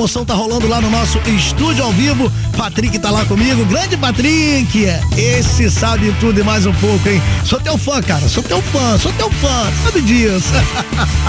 Promoção tá rolando lá no nosso estúdio ao vivo. Patrick tá lá comigo. Grande Patrick! Esse sabe tudo e mais um pouco, hein? Sou teu fã, cara. Sou teu fã, sou teu fã. Sabe disso.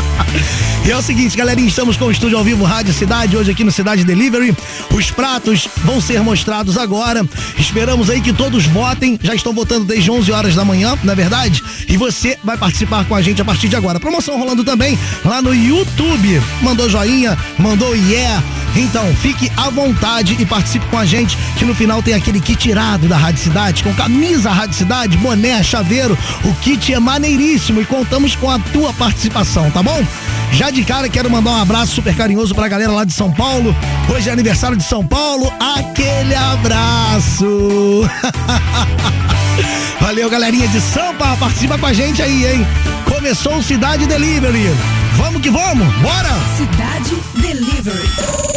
e é o seguinte, galerinha, estamos com o estúdio ao vivo Rádio Cidade, hoje aqui no Cidade Delivery. Os pratos vão ser mostrados agora. Esperamos aí que todos votem. Já estão votando desde 11 horas da manhã, não é verdade? E você vai participar com a gente a partir de agora. Promoção rolando também lá no YouTube. Mandou joinha, mandou yeah. Então, fique à vontade e participe com a gente, que no final tem aquele kit irado da Rádio Cidade, com camisa Rádio Cidade, boné, chaveiro. O kit é maneiríssimo e contamos com a tua participação, tá bom? Já de cara, quero mandar um abraço super carinhoso pra galera lá de São Paulo. Hoje é aniversário de São Paulo. Aquele abraço! Valeu, galerinha de Sampa, participa com a gente aí, hein? Começou o Cidade Delivery. Vamos que vamos, bora! Cidade Delivery.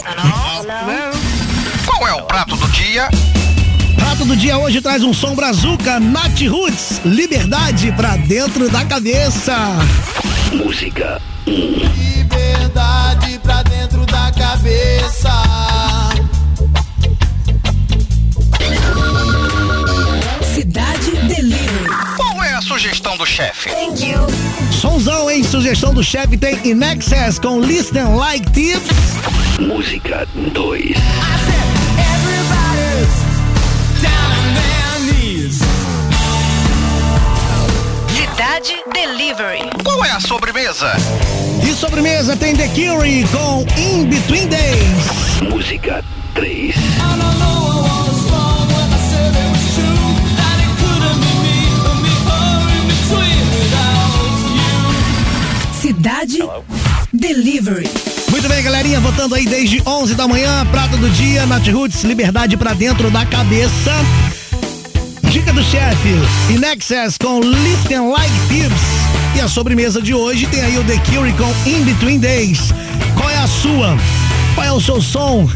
Qual é o prato do dia? Prato do dia hoje traz um som brazuca, Nat Roots, liberdade pra dentro da cabeça. Música. Liberdade pra dentro da cabeça. Cidade Delivery. Qual é a sugestão do chefe? Thank you. Sonzão, hein? Sugestão do chefe tem In Excess com Listen Like Tips. Música 2. Cidade Delivery. Qual é a sobremesa? E sobremesa tem The Cure com In Between Days. I don't know what was wrong when I said it was true. That it couldn't be me, but me or in between without you. Cidade Delivery. Muito bem, galerinha, votando aí desde 11 da manhã, prato do dia, Nat Roots, liberdade pra dentro da cabeça. Dica do chefe, In Excess com Listen Like Tips. E a sobremesa de hoje tem aí o The Cure com In Between Days. Qual é a sua? Qual é o seu som?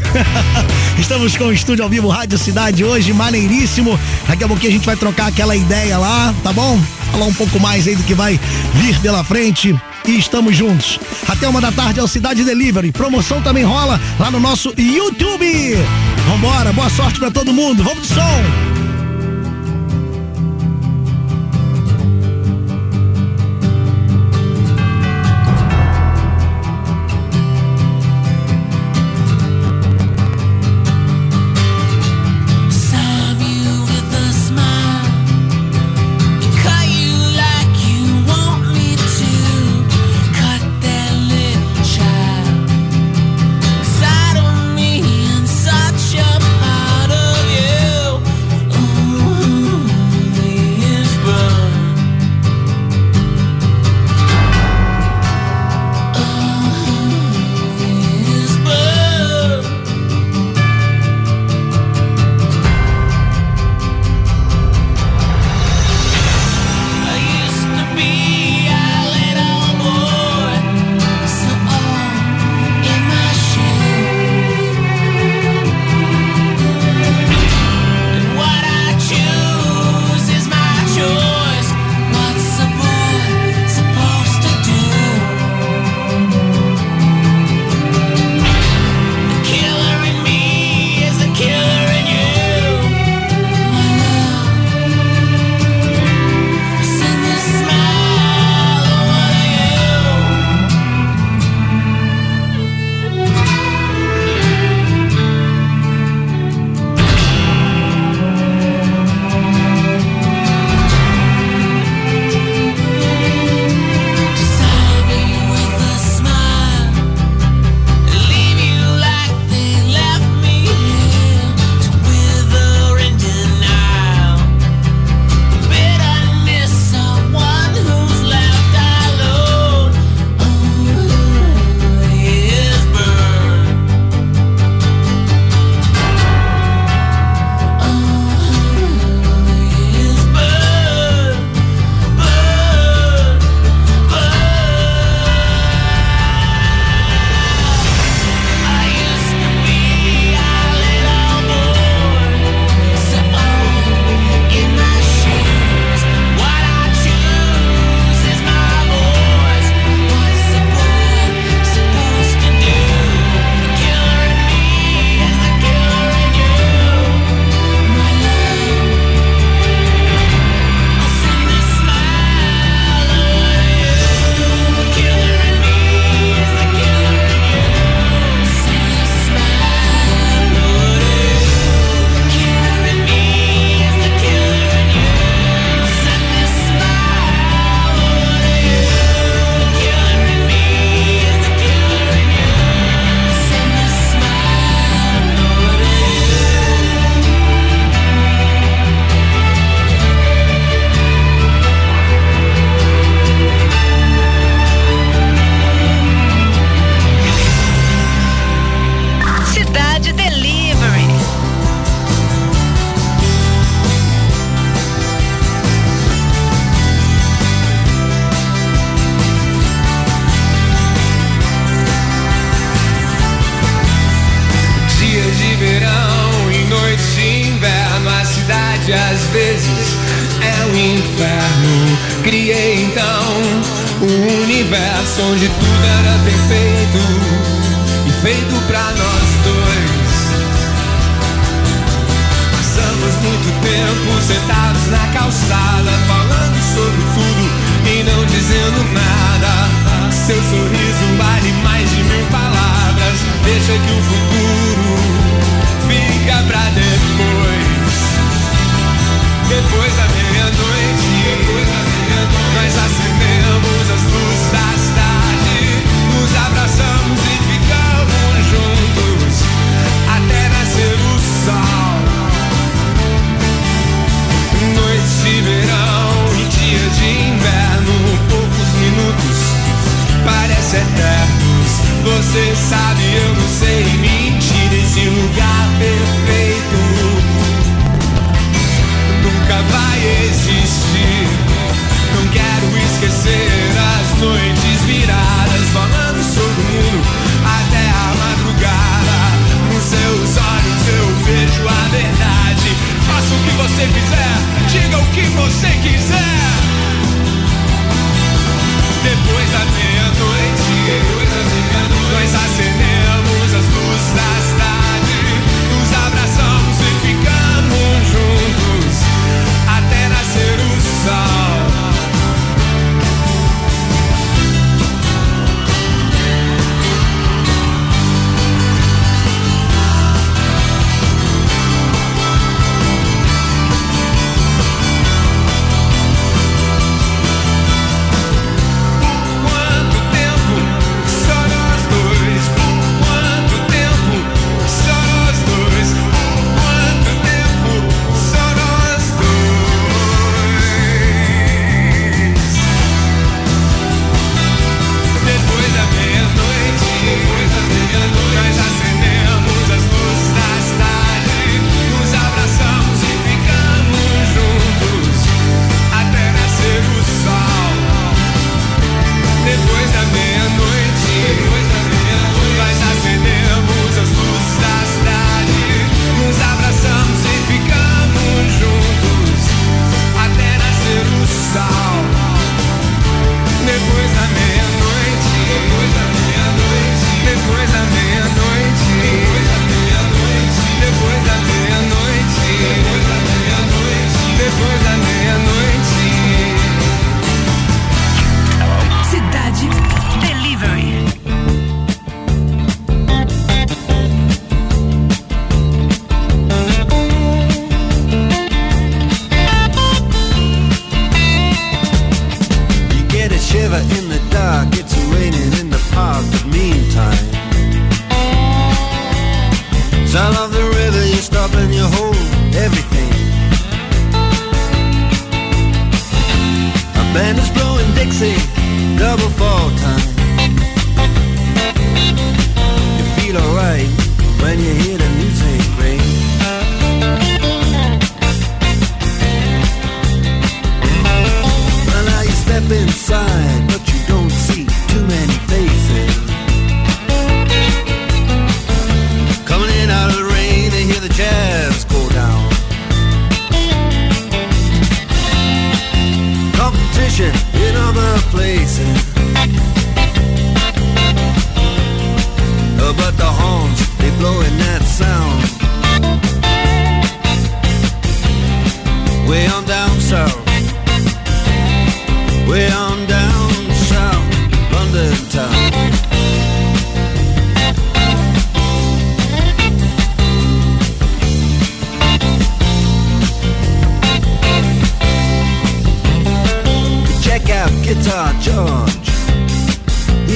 Estamos com o estúdio ao vivo Rádio Cidade hoje, maneiríssimo. Daqui a pouquinho a gente vai trocar aquela ideia lá, tá bom? Falar um pouco mais aí do que vai vir pela frente. E estamos juntos. Até uma da tarde é o Cidade Delivery. Promoção também rola lá no nosso YouTube. Vambora, boa sorte pra todo mundo. Vamos de som.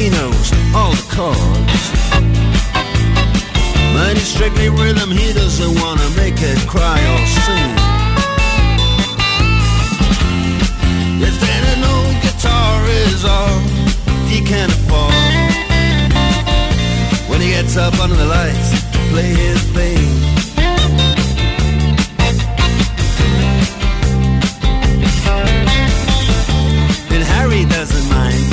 knows all the chords. But he's strictly rhythm, he doesn't wanna make it cry or sing. If then an old guitar is all he can afford. When he gets up under the lights to play his thing. doesn't mind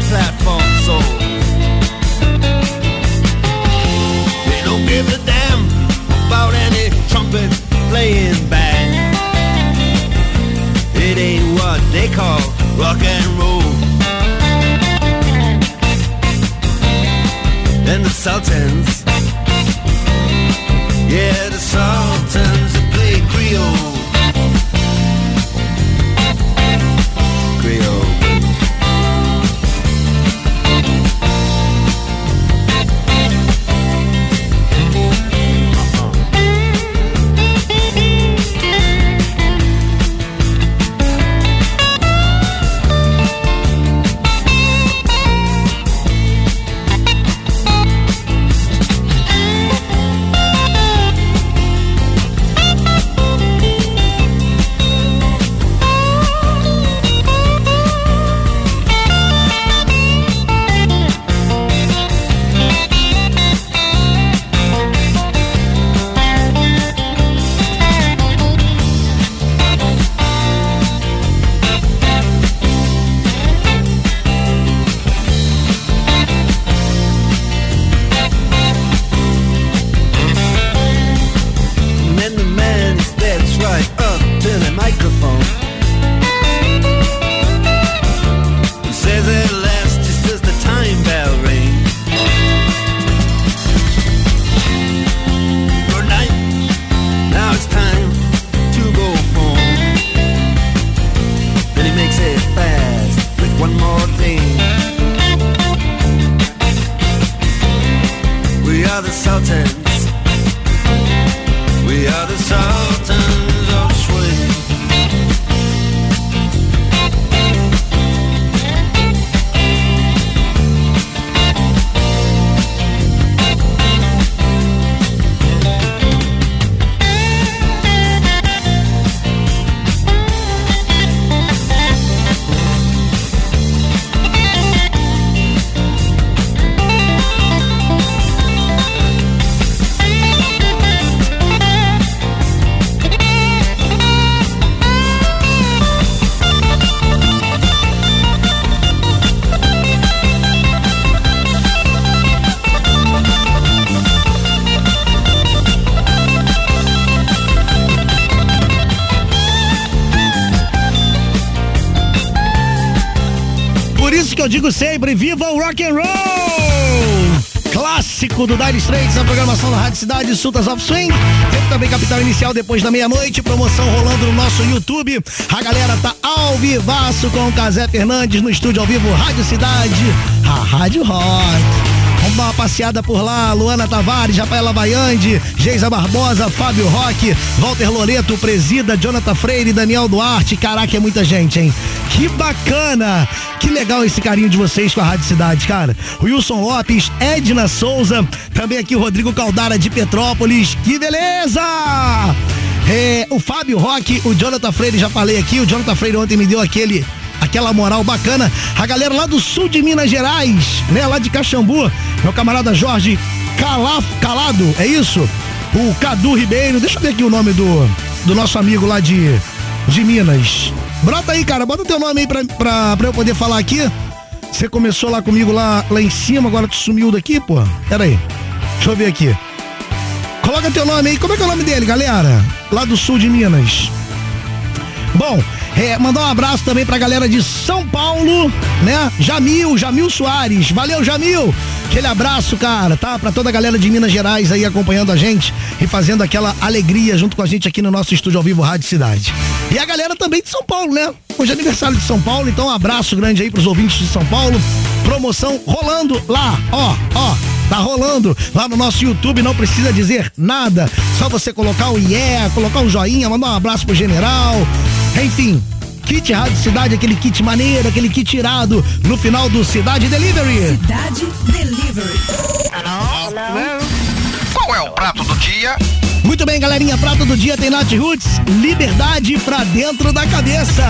their platform soles. They don't give a damn about any trumpet playing band. It ain't what they call rock and roll. And the Sultans, Digo sempre, viva o rock and roll! Clássico do Dire Straits, a programação da Rádio Cidade, Sultas of Swing. Teve também Capital Inicial depois da meia-noite, promoção rolando no nosso YouTube. A galera tá ao vivaço com o Casé Fernandes no estúdio ao vivo Rádio Cidade, a Rádio Rock. Vamos dar uma passeada por lá, Luana Tavares, Rafaela Baiande, Geisa Barbosa, Fábio Roque, Walter Loreto, Presida, Jonathan Freire, Daniel Duarte. Caraca, é muita gente, hein? Que bacana! Que legal esse carinho de vocês com a Rádio Cidade, cara. Wilson Lopes, Edna Souza, também aqui o Rodrigo Caldara de Petrópolis. Que beleza! É, o Fábio Roque, o Jonathan Freire, já falei aqui, o Jonathan Freire ontem me deu aquele aquela moral bacana. A galera lá do sul de Minas Gerais, né? Lá de Caxambu, meu camarada Jorge Calaf, Calado, é isso? O Cadu Ribeiro, deixa eu ver aqui o nome do, do nosso amigo lá de, de Minas. Brota aí, cara, bota teu nome aí pra, pra, pra eu poder falar aqui. Você começou lá comigo lá, lá em cima, agora tu sumiu daqui, pô? Pera aí, deixa eu ver aqui. Coloca teu nome aí, como é que é o nome dele, galera? Lá do sul de Minas. Bom, é, mandar um abraço também pra galera de São Paulo, né? Jamil, Jamil Soares. Valeu, Jamil! Aquele abraço, cara, tá? Pra toda a galera de Minas Gerais aí acompanhando a gente e fazendo aquela alegria junto com a gente aqui no nosso estúdio ao vivo Rádio Cidade. E a galera também de São Paulo, né? Hoje é aniversário de São Paulo, então um abraço grande aí pros ouvintes de São Paulo. Promoção rolando lá, ó, ó. Tá rolando lá no nosso YouTube, não precisa dizer nada. Só você colocar o yeah, colocar um joinha, mandar um abraço pro general. Enfim, kit Rádio Cidade, aquele kit maneiro, aquele kit tirado no final do Cidade Delivery. Cidade Delivery. Hello? Hello? Qual é o prato do dia? Muito bem, galerinha, prato do dia tem Nath Roots, liberdade pra dentro da cabeça.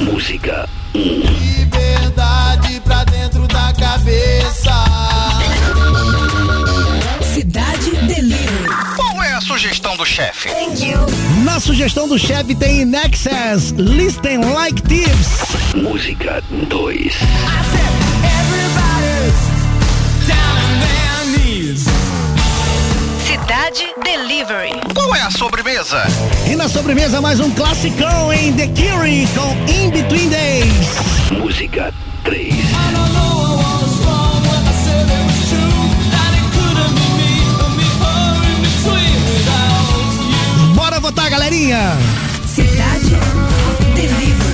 Música. Liberdade pra dentro da cabeça. Cidade Delivery sugestão do chefe? Na sugestão do chefe tem Nexus Listen Like Tips. Música 2. Cidade Delivery. Qual é a sobremesa? E na sobremesa mais um classicão em The Curie com In Between Days. Música 3. tá, galerinha. Cidade Delivery.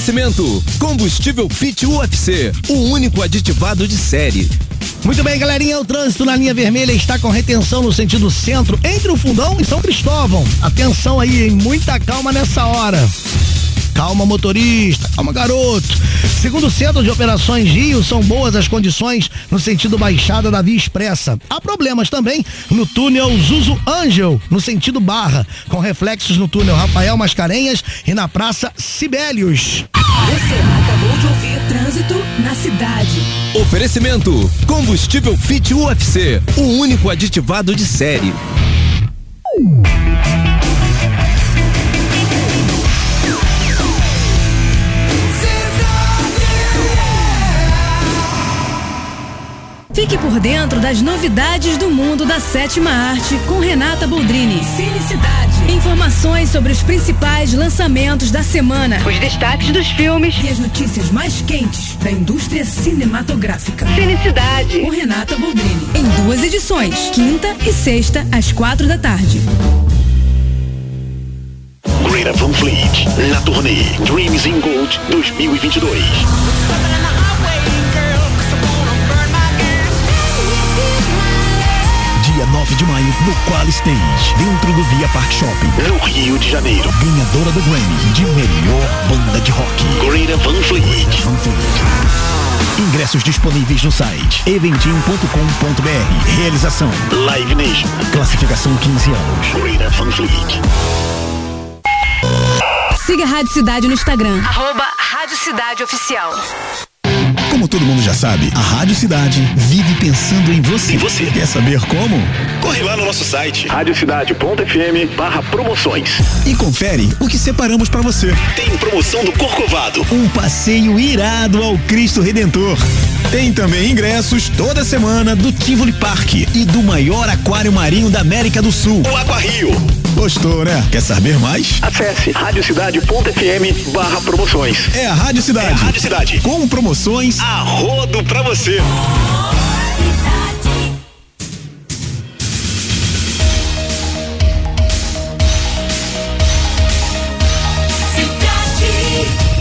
Oferecimento: Combustível Fit UFC, o único aditivado de série. Muito bem, galerinha, o trânsito na linha vermelha está com retenção no sentido centro, entre o Fundão e São Cristóvão. Atenção aí, hein? Muita calma nessa hora. Calma, motorista, calma, garoto. Segundo o Centro de Operações Rio, são boas as condições no sentido baixada da Via Expressa. Há problemas também no túnel Zuzu Angel, no sentido Barra, com reflexos no túnel Rafael Mascarenhas e na Praça Sibélios. Você acabou de ouvir Trânsito na cidade. Oferecimento: Combustível Fit UFC, o único aditivado de série. Fique por dentro das novidades do mundo da sétima arte com Renata Boldrini. Felicidade. Informações sobre os principais lançamentos da semana Os destaques dos filmes. e as notícias mais quentes da indústria cinematográfica. Felicidade. Com Renata Boldrini. Em duas edições, quinta e sexta, às quatro da tarde. Greta Van Fleet, na turnê Dreams in Gold 2022. Dia 9 de maio, no Qual Stage, dentro do Via Park Shopping, no Rio de Janeiro. Ganhadora do Grammy de melhor banda de rock. Greta Van Fleet. Van Fleet. Ingressos disponíveis no site eventim.com.br. Realização Live Nation. Classificação 15 anos. Greta Van Fleet. Siga a Rádio Cidade no Instagram. Arroba Rádio Cidade Oficial. Como todo mundo já sabe, a Rádio Cidade vive pensando em você. E você quer saber como? Corre lá no nosso site radiocidade.fm barra promoções e confere o que separamos pra você. Tem promoção do Corcovado, um passeio irado ao Cristo Redentor. Tem também ingressos toda semana do Tivoli Park e do maior aquário marinho da América do Sul, o Aquarrio. Gostou, né? Quer saber mais? Acesse radiocidade.fm barra promoções. É a Rádio Cidade. É a Rádio Cidade. Com promoções a rodo pra você.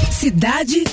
Cidade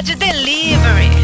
Cidade Delivery.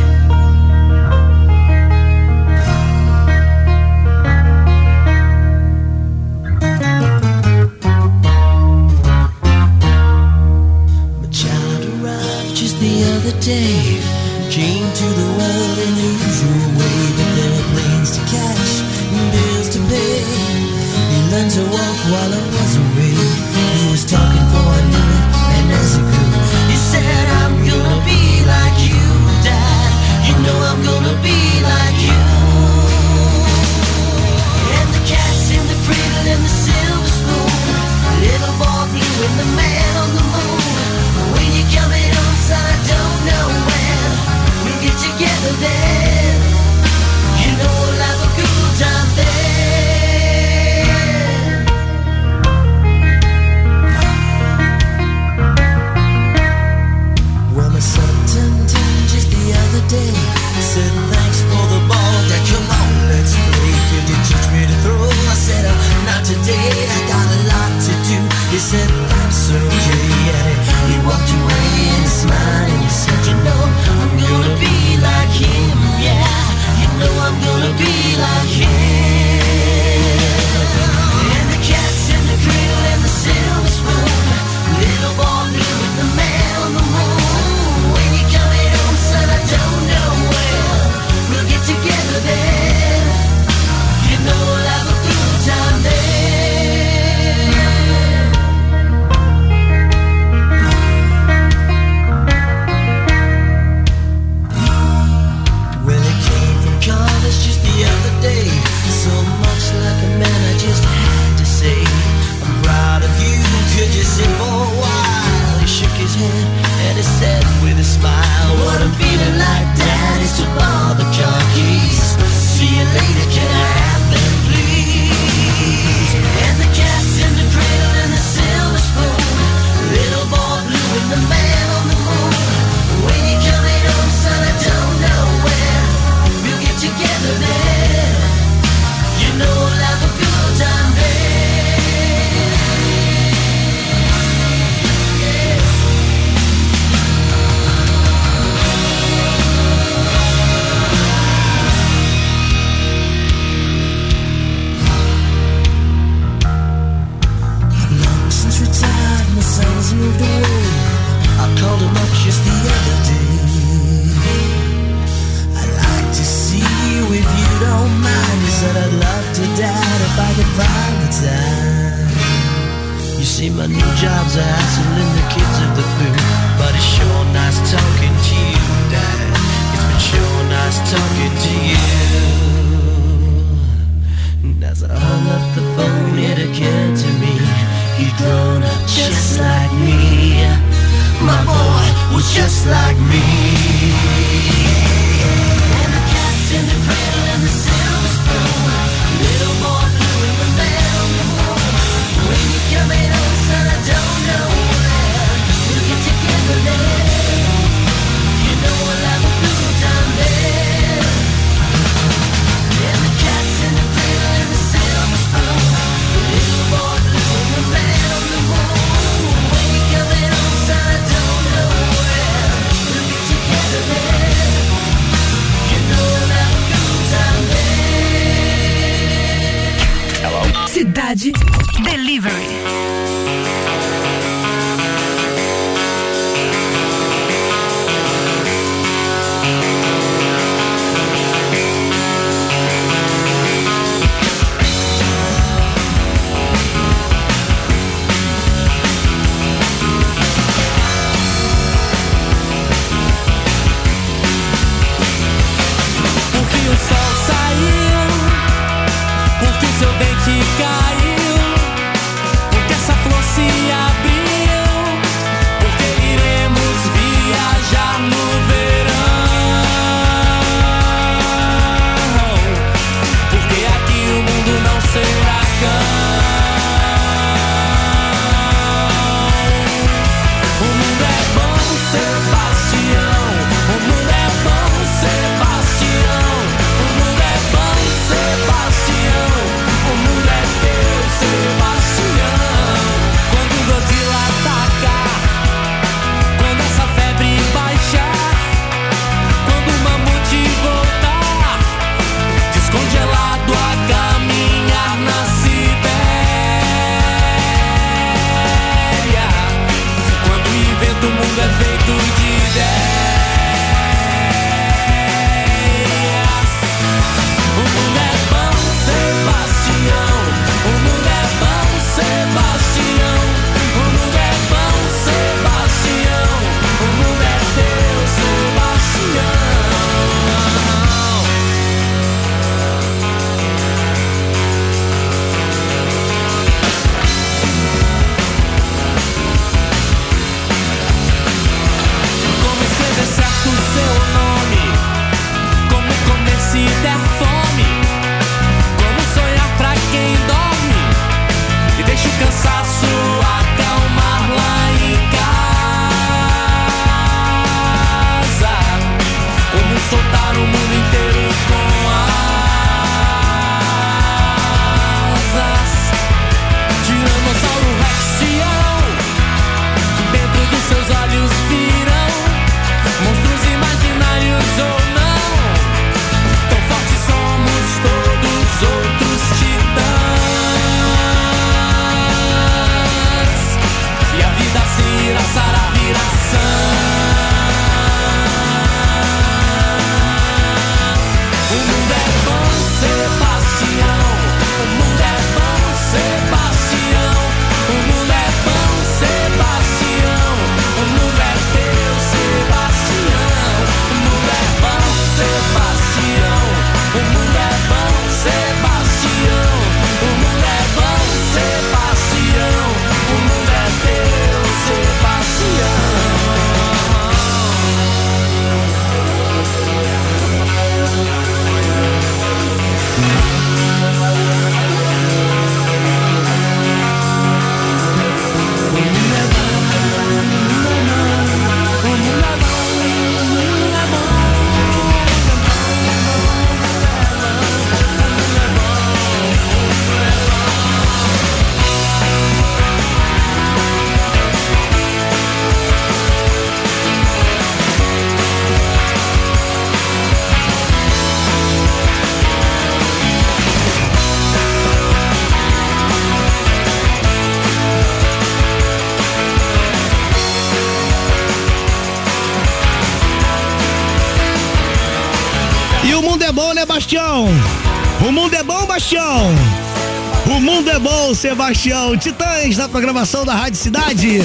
Sebastião. Titãs na programação da Rádio Cidade.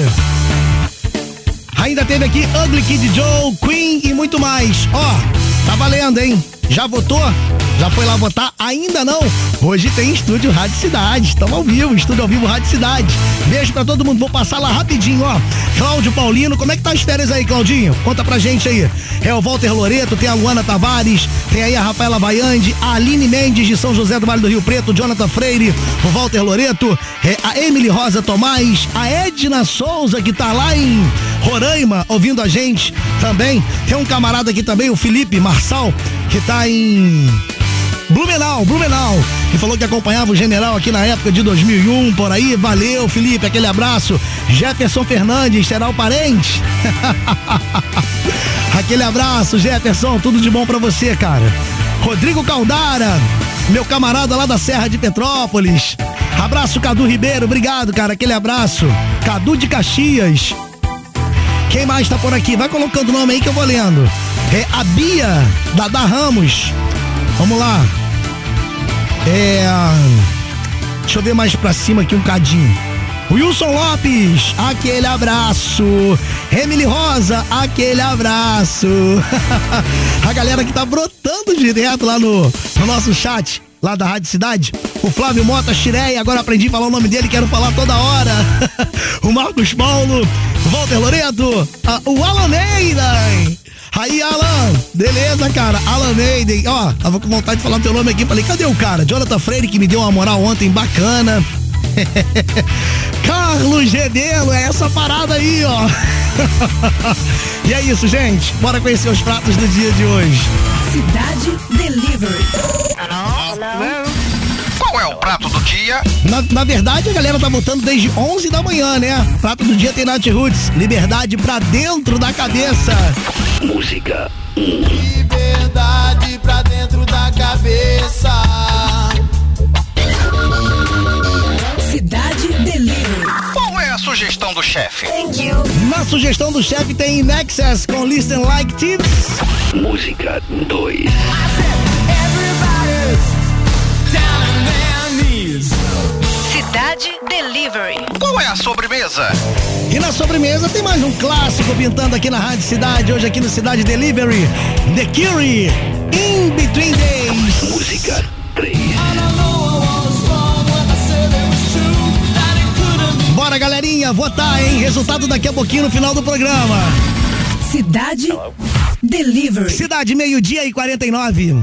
Ainda teve aqui Ugly Kid Joe, Queen e muito mais. Ó, tá valendo, hein? Já votou? Já foi lá votar? Ainda não? Hoje tem estúdio Rádio Cidade. Estamos ao vivo, estúdio ao vivo Rádio Cidade. Beijo pra todo mundo. Vou passar lá rapidinho, ó. Cláudio Paulino, como é que tá as férias aí, Claudinho? Conta pra gente aí. É o Walter Loreto, tem a Luana Tavares, tem aí a Rafaela Baiande, a Aline Mendes de São José do Vale do Rio Preto, Jonathan Freire, o Walter Loreto, é, a Emily Rosa Tomás, a Edna Souza, que tá lá em Roraima, ouvindo a gente também. Tem um camarada aqui também, o Felipe Marçal, que tá em Blumenau, Blumenau. E falou que acompanhava o general aqui na época de 2001, por aí. Valeu, Felipe, aquele abraço. Jefferson Fernandes, será o parente? aquele abraço, Jefferson, tudo de bom pra você, cara. Rodrigo Caldara, meu camarada lá da Serra de Petrópolis. Abraço, Cadu Ribeiro. Obrigado, cara. Aquele abraço. Cadu de Caxias. Quem mais tá por aqui? Vai colocando o nome aí que eu vou lendo. É a Bia Dada Ramos. Vamos lá. É. Deixa eu ver mais pra cima aqui um cadinho. Wilson Lopes, aquele abraço. Emily Rosa, aquele abraço. A galera que tá brotando direto lá no, no nosso chat, lá da Rádio Cidade. O Flávio Mota Xirei, agora aprendi a falar o nome dele, quero falar toda hora. o Marcos Paulo, Walter Loreto, o Alan Neiden. Aí, Alan, beleza, cara? Alan Neiden, ó, tava com vontade de falar teu nome aqui, falei, cadê o cara? Jonathan Freire, que me deu uma moral ontem bacana. Carlos Gedelo, é essa parada aí, ó. e é isso, gente. Bora conhecer os pratos do dia de hoje. Cidade Delivery. Qual é o prato do dia? Na, na verdade, a galera tá votando desde 11 da manhã, né? Prato do dia tem Nath Roots. Liberdade pra dentro da cabeça. Música. Liberdade pra dentro da cabeça. Cidade Delivery. Qual é a sugestão do chefe? Na sugestão do chefe tem Nexus com Listen Like Tips. Música 2. Cidade Delivery. Qual é a sobremesa? E na sobremesa tem mais um clássico pintando aqui na Rádio Cidade, hoje aqui no Cidade Delivery. The Curie, In Between Days. Música 3. Bora, galerinha, votar, hein? Resultado daqui a pouquinho no final do programa. Cidade Delivery. Cidade, meio-dia e 49.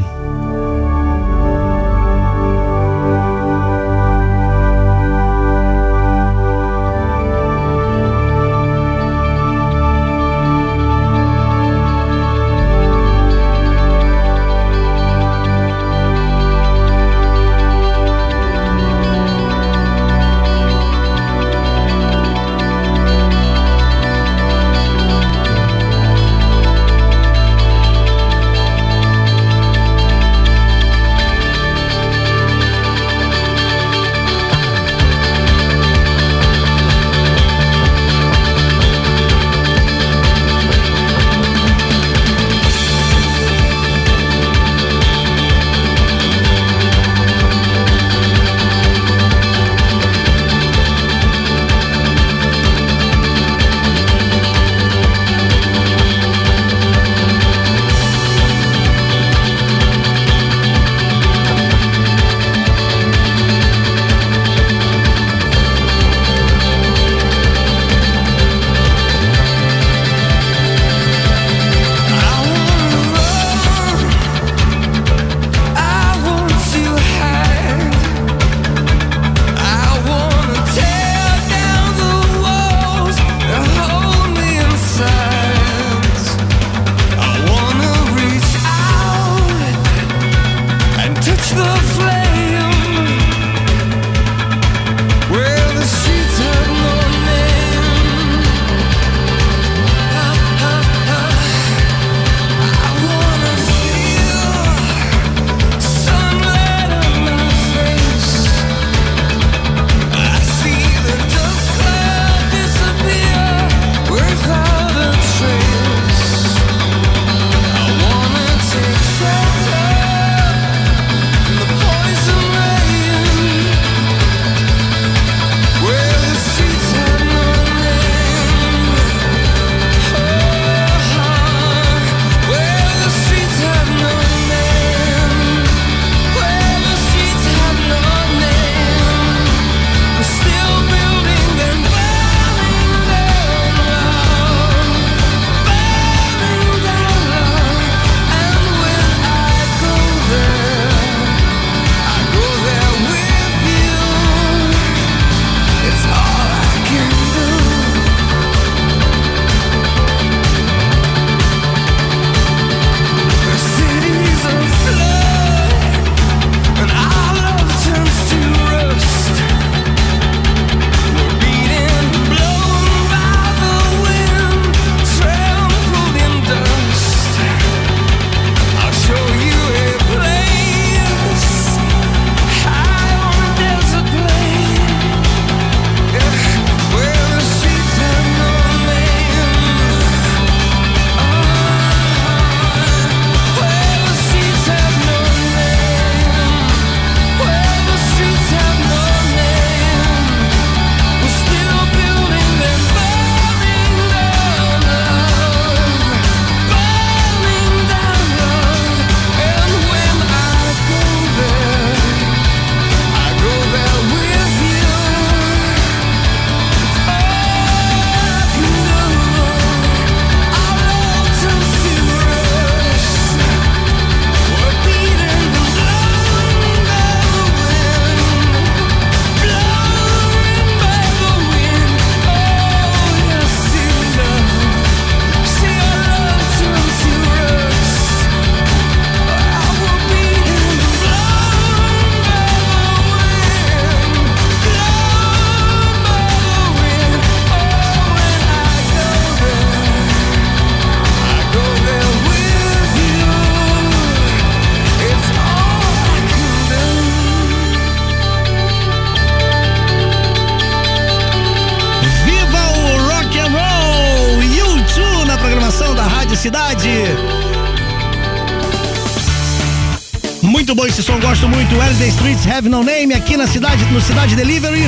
Have No Name aqui na cidade, no Cidade Delivery.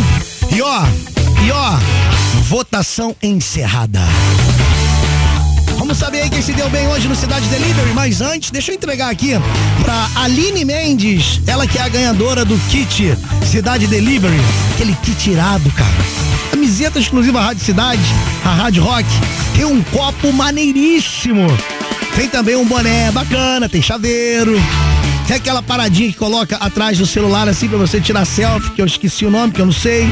E ó, e ó, votação encerrada. Vamos saber aí quem se deu bem hoje no Cidade Delivery, mas antes, deixa eu entregar aqui pra Aline Mendes, ela que é a ganhadora do kit Cidade Delivery, aquele kit irado, cara. Camiseta exclusiva à Rádio Cidade, a Rádio Rock, tem um copo maneiríssimo. Tem também um boné bacana, tem chaveiro. Tem aquela paradinha que coloca atrás do celular assim pra você tirar selfie, que eu esqueci o nome, que eu não sei.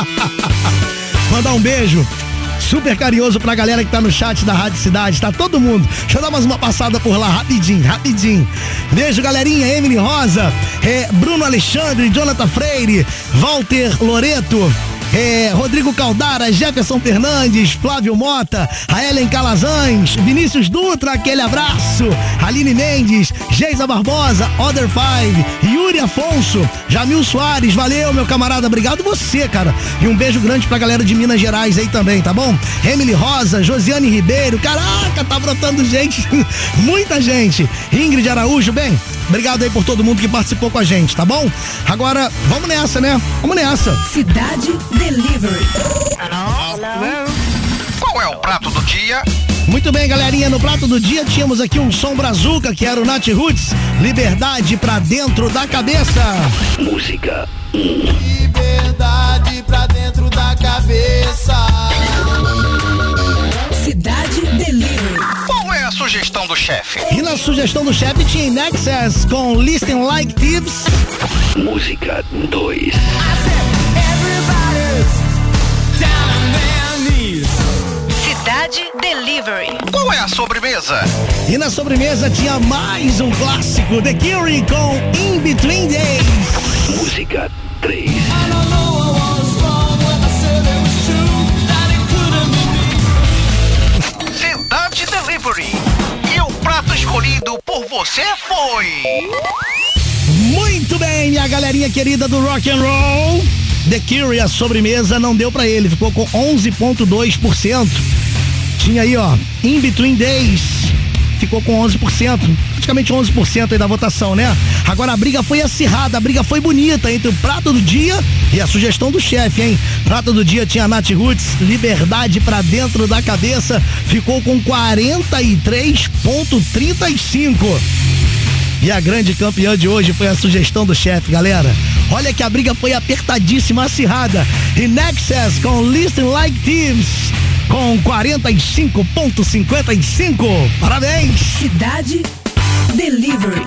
Mandar um beijo super carinhoso pra galera que tá no chat da Rádio Cidade, tá todo mundo. Deixa eu dar mais uma passada por lá, rapidinho, rapidinho. Beijo, galerinha, Emily Rosa, é, Bruno Alexandre, Jonathan Freire, Walter Loreto. É, Rodrigo Caldara, Jefferson Fernandes, Flávio Mota, a Ellen Calazans, Vinícius Dutra, aquele abraço, Aline Mendes, Geisa Barbosa, Other Five, Yuri Afonso, Jamil Soares, valeu meu camarada, obrigado você, cara. E um beijo grande pra galera de Minas Gerais aí também, tá bom? Emily Rosa, Josiane Ribeiro, caraca, tá brotando gente, muita gente. Ingrid Araújo, bem, obrigado aí por todo mundo que participou com a gente, tá bom? Agora, vamos nessa, né? Vamos nessa. Cidade Delivery. Qual é o prato do dia? Muito bem, galerinha. No prato do dia tínhamos aqui um som brazuca, que era o Nat Roots. Liberdade pra dentro da cabeça. Música. Liberdade pra dentro da cabeça. Cidade Delivery. Qual é a sugestão do chefe? E na sugestão do chefe tinha Nexus com Listen Like Thieves. Música 2. Cidade Delivery. Qual é a sobremesa? E na sobremesa tinha mais um clássico, The Cure com In Between Days. Música 3. Cidade Delivery. E o prato escolhido por você foi. Muito bem, minha galerinha querida do rock and roll. The Cure, a sobremesa não deu pra ele, ficou com 11.2%. Tinha aí, ó, In Between Days, ficou com 11%, praticamente 11% aí da votação, né? Agora a briga foi acirrada, a briga foi bonita entre o prato do dia e a sugestão do chefe, hein? Prato do dia tinha Nath Roots, liberdade pra dentro da cabeça, ficou com 43.35. E a grande campeã de hoje foi a sugestão do chefe, galera. Olha que a briga foi apertadíssima, acirrada. E Nexus com Listen Like Thieves com 45.55. Parabéns! Cidade Delivery.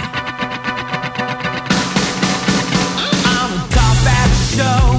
encerrado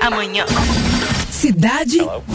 amanhã. Cidade Delivery.